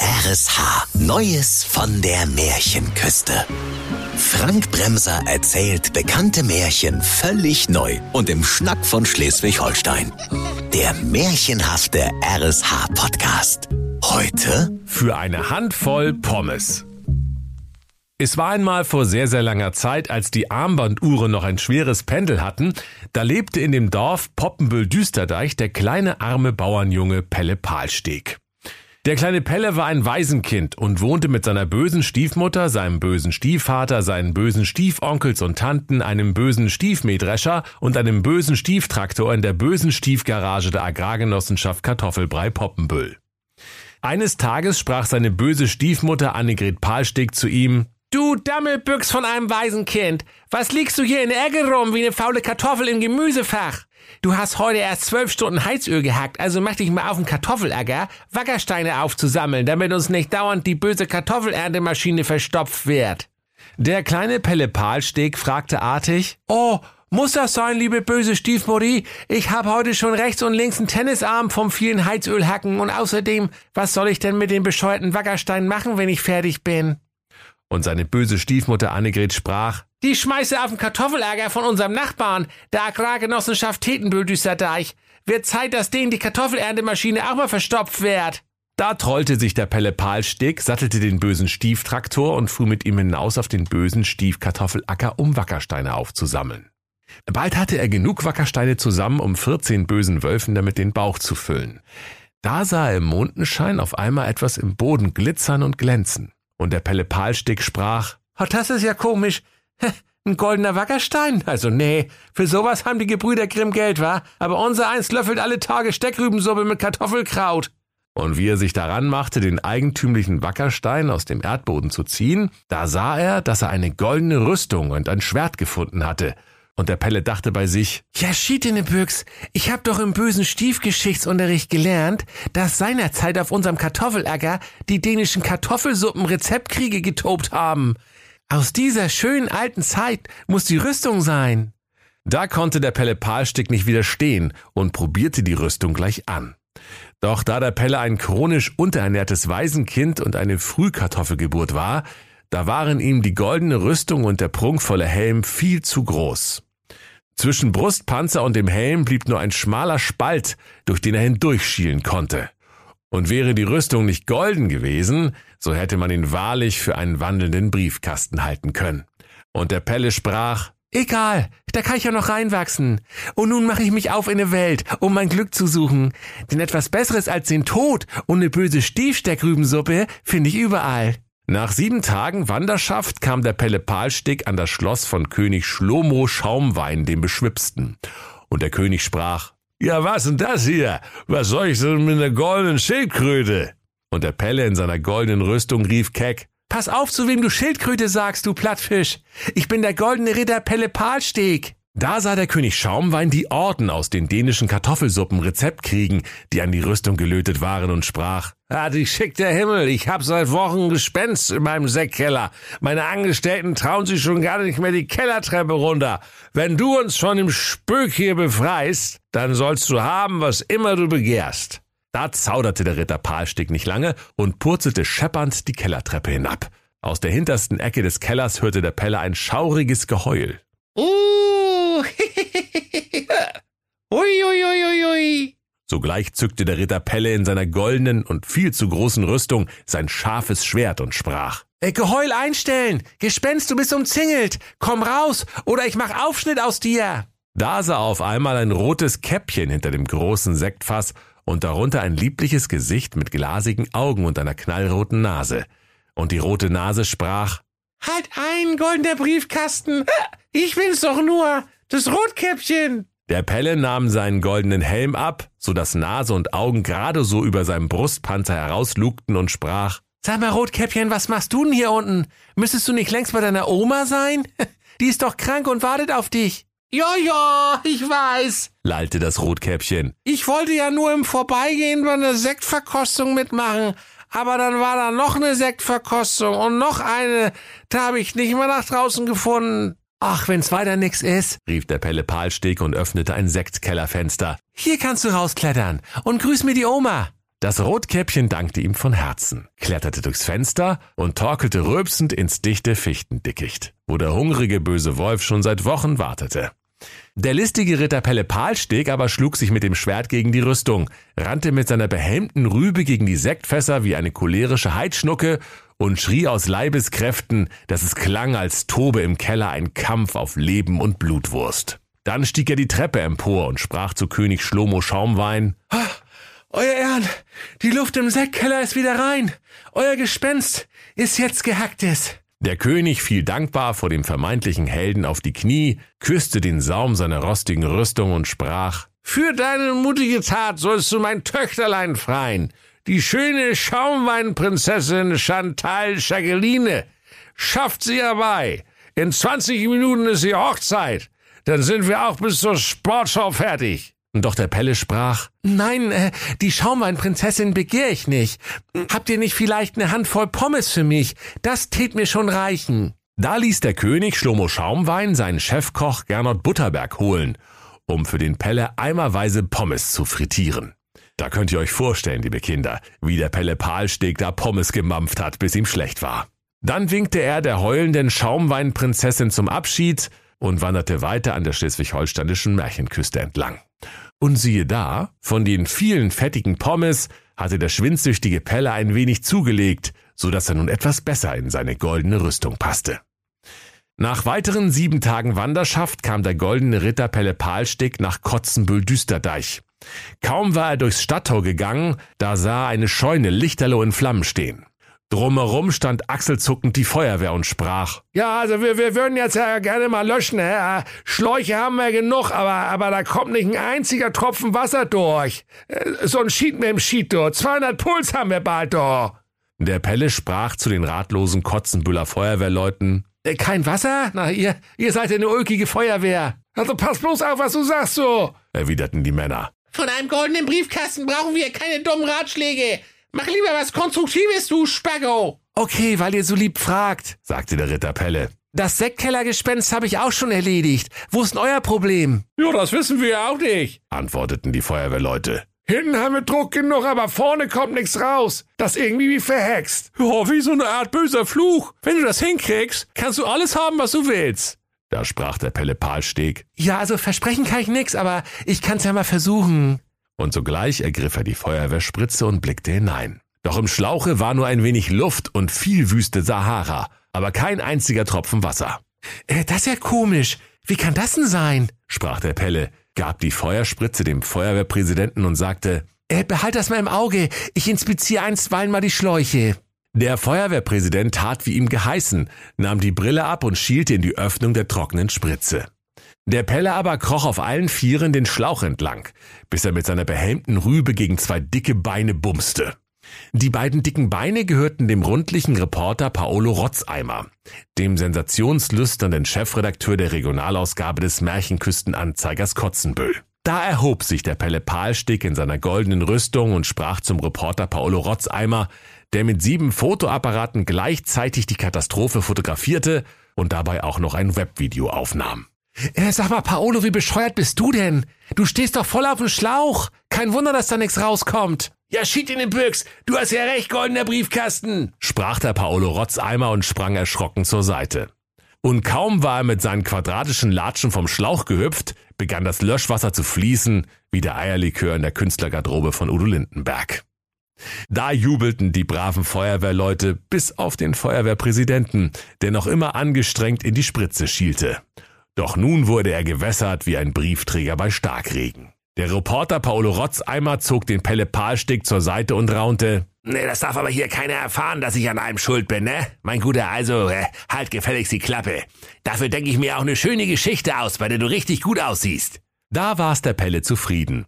RSH. Neues von der Märchenküste. Frank Bremser erzählt bekannte Märchen völlig neu und im Schnack von Schleswig-Holstein. Der märchenhafte RSH-Podcast. Heute für eine Handvoll Pommes. Es war einmal vor sehr, sehr langer Zeit, als die Armbanduhren noch ein schweres Pendel hatten, da lebte in dem Dorf Poppenbüll-Düsterdeich der kleine arme Bauernjunge Pelle Palsteg. Der kleine Pelle war ein Waisenkind und wohnte mit seiner bösen Stiefmutter, seinem bösen Stiefvater, seinen bösen Stiefonkels und Tanten, einem bösen Stiefmähdrescher und einem bösen Stieftraktor in der bösen Stiefgarage der Agrargenossenschaft Kartoffelbrei Poppenbüll. Eines Tages sprach seine böse Stiefmutter Annegret Palsteg zu ihm, Du Dammelbüchs von einem Waisenkind, was liegst du hier in der Ecke rum wie eine faule Kartoffel im Gemüsefach? Du hast heute erst zwölf Stunden Heizöl gehackt, also mach dich mal auf den Kartoffelacker, Wackersteine aufzusammeln, damit uns nicht dauernd die böse Kartoffelerntemaschine verstopft wird. Der kleine Pelle Palsteg fragte artig, Oh, muss das sein, liebe böse Stiefmutti? Ich hab heute schon rechts und links einen Tennisarm vom vielen Heizölhacken und außerdem, was soll ich denn mit den bescheuerten Wackersteinen machen, wenn ich fertig bin? Und seine böse Stiefmutter Annegret sprach, die schmeiße auf den Kartoffelager von unserem Nachbarn, der Agrargenossenschaft Tetenbüll-Düsterdeich. Wird Zeit, dass denen die Kartoffelerntemaschine auch mal verstopft wird. Da trollte sich der Pelle Palstick, sattelte den bösen Stieftraktor und fuhr mit ihm hinaus auf den bösen Stiefkartoffelacker, um Wackersteine aufzusammeln. Bald hatte er genug Wackersteine zusammen, um 14 bösen Wölfen damit den Bauch zu füllen. Da sah er im Mondenschein auf einmal etwas im Boden glitzern und glänzen. Und der Pelle Palstick sprach, oh, das ist ja komisch. Ein goldener Wackerstein? Also nee, für sowas haben die Gebrüder Grimm Geld, wa? Aber unser eins löffelt alle Tage Steckrübensuppe mit Kartoffelkraut. Und wie er sich daran machte, den eigentümlichen Wackerstein aus dem Erdboden zu ziehen, da sah er, dass er eine goldene Rüstung und ein Schwert gefunden hatte. Und der Pelle dachte bei sich, ja, schiedene Büchs, ich hab doch im bösen Stiefgeschichtsunterricht gelernt, dass seinerzeit auf unserem Kartoffelacker die dänischen Kartoffelsuppen Rezeptkriege getobt haben. Aus dieser schönen alten Zeit muss die Rüstung sein. Da konnte der Pelle Palstick nicht widerstehen und probierte die Rüstung gleich an. Doch da der Pelle ein chronisch unterernährtes Waisenkind und eine Frühkartoffelgeburt war, da waren ihm die goldene Rüstung und der prunkvolle Helm viel zu groß. Zwischen Brustpanzer und dem Helm blieb nur ein schmaler Spalt, durch den er hindurchschielen konnte. Und wäre die Rüstung nicht golden gewesen, so hätte man ihn wahrlich für einen wandelnden Briefkasten halten können. Und der Pelle sprach, Egal, da kann ich ja noch reinwachsen. Und nun mache ich mich auf in eine Welt, um mein Glück zu suchen. Denn etwas Besseres als den Tod und eine böse Stiefsteckrübensuppe finde ich überall. Nach sieben Tagen Wanderschaft kam der Pelle Palstick an das Schloss von König Schlomo Schaumwein, dem Beschwipsten. Und der König sprach, ja, was denn das hier? Was soll ich denn mit einer goldenen Schildkröte? Und der Pelle in seiner goldenen Rüstung rief keck, Pass auf, zu wem du Schildkröte sagst, du Plattfisch. Ich bin der goldene Ritter Pelle Palsteg. Da sah der König Schaumwein die Orden aus den dänischen Kartoffelsuppen Rezept kriegen, die an die Rüstung gelötet waren und sprach, Ah, dich schickt der Himmel, ich hab seit Wochen Gespenst in meinem Sektkeller. Meine Angestellten trauen sich schon gar nicht mehr die Kellertreppe runter. Wenn du uns von dem Spök hier befreist, dann sollst du haben, was immer du begehrst. Da zauderte der Ritter Palstick nicht lange und purzelte scheppernd die Kellertreppe hinab. Aus der hintersten Ecke des Kellers hörte der Pelle ein schauriges Geheul. Uh, ui, ui, ui, ui. Sogleich zückte der Ritter Pelle in seiner goldenen und viel zu großen Rüstung sein scharfes Schwert und sprach. Äh, Geheul einstellen! Gespenst, du bist umzingelt! Komm raus, oder ich mach Aufschnitt aus dir! Da sah auf einmal ein rotes Käppchen hinter dem großen Sektfass und darunter ein liebliches Gesicht mit glasigen Augen und einer knallroten Nase. Und die rote Nase sprach, Halt ein, goldener Briefkasten! Ich bin's doch nur, das Rotkäppchen! Der Pelle nahm seinen goldenen Helm ab, so dass Nase und Augen gerade so über seinem Brustpanzer herauslugten und sprach, Sag mal, Rotkäppchen, was machst du denn hier unten? Müsstest du nicht längst bei deiner Oma sein? Die ist doch krank und wartet auf dich. Ja, ja, ich weiß, lallte das Rotkäppchen. Ich wollte ja nur im Vorbeigehen bei einer Sektverkostung mitmachen, aber dann war da noch eine Sektverkostung und noch eine, da habe ich nicht mehr nach draußen gefunden. Ach, wenn's weiter nix ist, rief der Pelle Palsteg und öffnete ein Sektkellerfenster. Hier kannst du rausklettern und grüß mir die Oma. Das Rotkäppchen dankte ihm von Herzen, kletterte durchs Fenster und torkelte rülpsend ins dichte Fichtendickicht, wo der hungrige böse Wolf schon seit Wochen wartete. Der listige Ritter Pelle Palsteg aber schlug sich mit dem Schwert gegen die Rüstung, rannte mit seiner behelmten Rübe gegen die Sektfässer wie eine cholerische Heidschnucke und schrie aus Leibeskräften, dass es klang, als tobe im Keller ein Kampf auf Leben und Blutwurst. Dann stieg er die Treppe empor und sprach zu König Schlomo Schaumwein, Euer Ehren, die Luft im Sektkeller ist wieder rein. Euer Gespenst ist jetzt gehacktes. Der König fiel dankbar vor dem vermeintlichen Helden auf die Knie, küsste den Saum seiner rostigen Rüstung und sprach, Für deine mutige Tat sollst du mein Töchterlein freien, die schöne Schaumweinprinzessin Chantal Jacqueline. Schafft sie herbei. In 20 Minuten ist die Hochzeit. Dann sind wir auch bis zur Sportschau fertig. Doch der Pelle sprach, Nein, äh, die Schaumweinprinzessin begehr ich nicht. Habt ihr nicht vielleicht eine Handvoll Pommes für mich? Das tät mir schon reichen. Da ließ der König Schlomo Schaumwein seinen Chefkoch Gernot Butterberg holen, um für den Pelle eimerweise Pommes zu frittieren. Da könnt ihr euch vorstellen, liebe Kinder, wie der Pelle Palsteg da Pommes gemampft hat, bis ihm schlecht war. Dann winkte er der heulenden Schaumweinprinzessin zum Abschied und wanderte weiter an der schleswig-holsteinischen Märchenküste entlang. Und siehe da, von den vielen fettigen Pommes hatte der schwindsüchtige Pelle ein wenig zugelegt, so dass er nun etwas besser in seine goldene Rüstung passte. Nach weiteren sieben Tagen Wanderschaft kam der goldene Ritter Pelle Palsteg nach Kotzenbüll-Düsterdeich. Kaum war er durchs Stadttor gegangen, da sah er eine Scheune lichterloh in Flammen stehen. Drumherum stand achselzuckend die Feuerwehr und sprach. Ja, also wir, wir würden jetzt ja gerne mal löschen. Hä? Schläuche haben wir genug, aber, aber da kommt nicht ein einziger Tropfen Wasser durch. Äh, so ein Schied mit dem Schied durch. 200 Puls haben wir bald durch. Der Pelle sprach zu den ratlosen Kotzenbüller Feuerwehrleuten. Äh, kein Wasser? Na, ihr, ihr seid eine ulkige Feuerwehr. Also pass bloß auf, was du sagst so, erwiderten die Männer. Von einem goldenen Briefkasten brauchen wir keine dummen Ratschläge. Mach lieber was Konstruktives, du Spaggo. Okay, weil ihr so lieb fragt, sagte der Ritter Pelle. Das Sektkellergespenst habe ich auch schon erledigt. Wo ist denn euer Problem? Ja, das wissen wir ja auch nicht, antworteten die Feuerwehrleute. Hinten haben wir Druck genug, aber vorne kommt nichts raus. Das irgendwie wie verhext. Ja, wie so eine Art böser Fluch. Wenn du das hinkriegst, kannst du alles haben, was du willst. Da sprach der Pelle Palsteg. Ja, also versprechen kann ich nix, aber ich kann's ja mal versuchen und sogleich ergriff er die Feuerwehrspritze und blickte hinein. Doch im Schlauche war nur ein wenig Luft und viel wüste Sahara, aber kein einziger Tropfen Wasser. Äh, das ist ja komisch. Wie kann das denn sein? sprach der Pelle, gab die Feuerspritze dem Feuerwehrpräsidenten und sagte, äh, behalt das mal im Auge. Ich inspiziere einstweilen mal die Schläuche. Der Feuerwehrpräsident tat wie ihm geheißen, nahm die Brille ab und schielte in die Öffnung der trockenen Spritze. Der Pelle aber kroch auf allen Vieren den Schlauch entlang, bis er mit seiner behelmten Rübe gegen zwei dicke Beine bumste. Die beiden dicken Beine gehörten dem rundlichen Reporter Paolo Rotzeimer, dem sensationslüsternden Chefredakteur der Regionalausgabe des Märchenküstenanzeigers Kotzenbüll. Da erhob sich der Pelle Palstick in seiner goldenen Rüstung und sprach zum Reporter Paolo Rotzeimer, der mit sieben Fotoapparaten gleichzeitig die Katastrophe fotografierte und dabei auch noch ein Webvideo aufnahm. Äh, sag mal, Paolo, wie bescheuert bist du denn? Du stehst doch voll auf dem Schlauch. Kein Wunder, dass da nichts rauskommt. Ja, schied in den Büchs. Du hast ja recht, goldener Briefkasten. Sprach der Paolo Rotzeimer und sprang erschrocken zur Seite. Und kaum war er mit seinen quadratischen Latschen vom Schlauch gehüpft, begann das Löschwasser zu fließen, wie der Eierlikör in der Künstlergarderobe von Udo Lindenberg. Da jubelten die braven Feuerwehrleute bis auf den Feuerwehrpräsidenten, der noch immer angestrengt in die Spritze schielte. Doch nun wurde er gewässert wie ein Briefträger bei Starkregen. Der Reporter Paolo Rotzeimer zog den Pelle Palstick zur Seite und raunte, Nee, das darf aber hier keiner erfahren, dass ich an einem schuld bin, ne? Mein Guter, also, äh, halt gefälligst die Klappe. Dafür denke ich mir auch eine schöne Geschichte aus, bei der du richtig gut aussiehst. Da war's der Pelle zufrieden.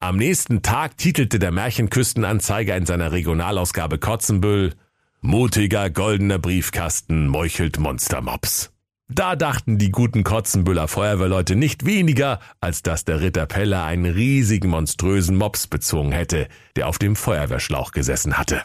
Am nächsten Tag titelte der Märchenküstenanzeiger in seiner Regionalausgabe Kotzenbüll, Mutiger goldener Briefkasten meuchelt Monstermops. Da dachten die guten Kotzenbüller Feuerwehrleute nicht weniger, als dass der Ritter Pelle einen riesigen, monströsen Mops bezwungen hätte, der auf dem Feuerwehrschlauch gesessen hatte.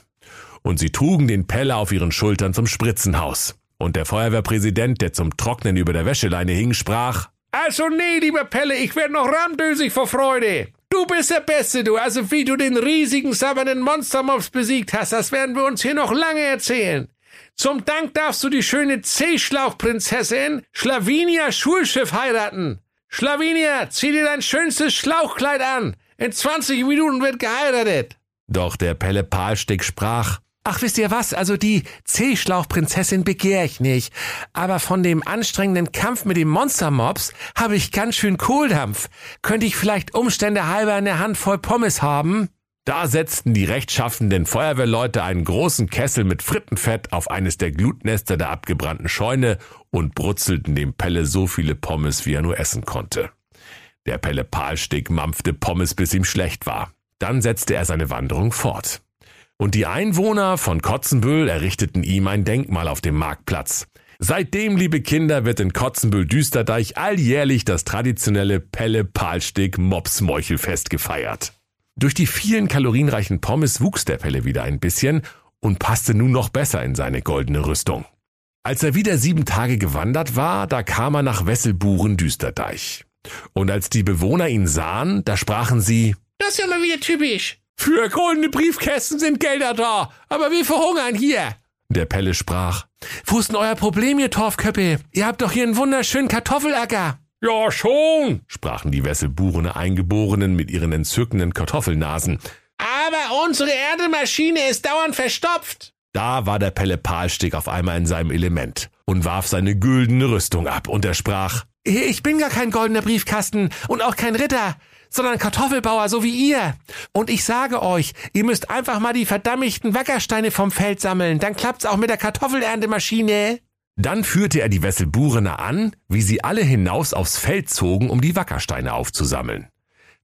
Und sie trugen den Pelle auf ihren Schultern zum Spritzenhaus. Und der Feuerwehrpräsident, der zum Trocknen über der Wäscheleine hing, sprach, Also nee, lieber Pelle, ich werde noch ramdösig vor Freude. Du Du bist der Beste, du. Also wie du den riesigen, sabbernden Monstermops besiegt hast, das werden wir uns hier noch lange erzählen. Zum Dank darfst du die schöne Seeschlauchprinzessin Schlavinia Schulschiff heiraten. Schlavinia, zieh dir dein schönstes Schlauchkleid an. In 20 Minuten wird geheiratet. Doch der Pelle Palstick sprach, Ach, wisst ihr was? Also die C-Schlauchprinzessin begehr ich nicht. Aber von dem anstrengenden Kampf mit dem Monstermobs habe ich ganz schön Kohldampf. Könnte ich vielleicht Umstände halber eine Handvoll Pommes haben? Da setzten die rechtschaffenden Feuerwehrleute einen großen Kessel mit Frittenfett auf eines der Glutnester der abgebrannten Scheune und brutzelten dem Pelle so viele Pommes, wie er nur essen konnte. Der Pelle Palstick mampfte Pommes, bis ihm schlecht war. Dann setzte er seine Wanderung fort. Und die Einwohner von Kotzenbüll errichteten ihm ein Denkmal auf dem Marktplatz. Seitdem, liebe Kinder, wird in Kotzenbüll-Düsterdeich alljährlich das traditionelle Pelle-Palstick-Mops-Meuchelfest gefeiert. Durch die vielen kalorienreichen Pommes wuchs der Pelle wieder ein bisschen und passte nun noch besser in seine goldene Rüstung. Als er wieder sieben Tage gewandert war, da kam er nach Wesselburen-Düsterdeich. Und als die Bewohner ihn sahen, da sprachen sie, Das ist ja mal wieder typisch. Für goldene Briefkästen sind Gelder da, aber wir verhungern hier. Der Pelle sprach, Wo ist denn euer Problem, ihr Torfköppe? Ihr habt doch hier einen wunderschönen Kartoffelacker. Ja, schon. sprachen die Wesselburener Eingeborenen mit ihren entzückenden Kartoffelnasen. Aber unsere Erdemaschine ist dauernd verstopft. Da war der Pelle Palstick auf einmal in seinem Element und warf seine güldene Rüstung ab und er sprach, Ich bin gar kein goldener Briefkasten und auch kein Ritter, sondern Kartoffelbauer, so wie ihr. Und ich sage euch, ihr müsst einfach mal die verdammigten Wackersteine vom Feld sammeln, dann klappt's auch mit der Kartoffelerntemaschine. Dann führte er die Wesselburener an, wie sie alle hinaus aufs Feld zogen, um die Wackersteine aufzusammeln.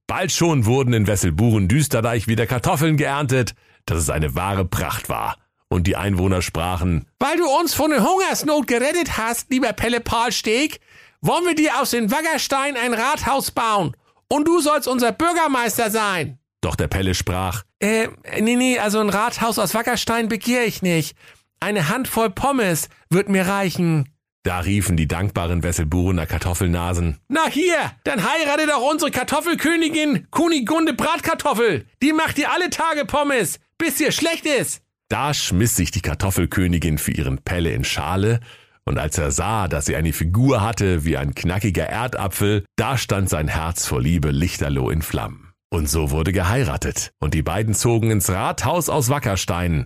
Bald schon wurden in Wesselburen Düsterdeich wieder Kartoffeln geerntet, dass es eine wahre Pracht war. Und die Einwohner sprachen, Weil du uns von der Hungersnot gerettet hast, lieber Pelle Palsteg, wollen wir dir aus den Wackersteinen ein Rathaus bauen. Und du sollst unser Bürgermeister sein. doch der Pelle sprach, Äh, nee, nee, also ein Rathaus aus Wackerstein begehr ich nicht. Eine Handvoll Pommes wird mir reichen. da riefen die dankbaren Wesselburener Kartoffelnasen, Na hier, dann heirate doch unsere Kartoffelkönigin Kunigunde Bratkartoffel. Die macht dir alle Tage Pommes, bis dir schlecht ist. Da schmiss sich die Kartoffelkönigin für ihren Pelle in Schale, und als er sah, dass sie eine Figur hatte wie ein knackiger Erdapfel, da stand sein Herz vor Liebe lichterloh in Flammen. Und so wurde geheiratet, und die beiden zogen ins Rathaus aus Wackerstein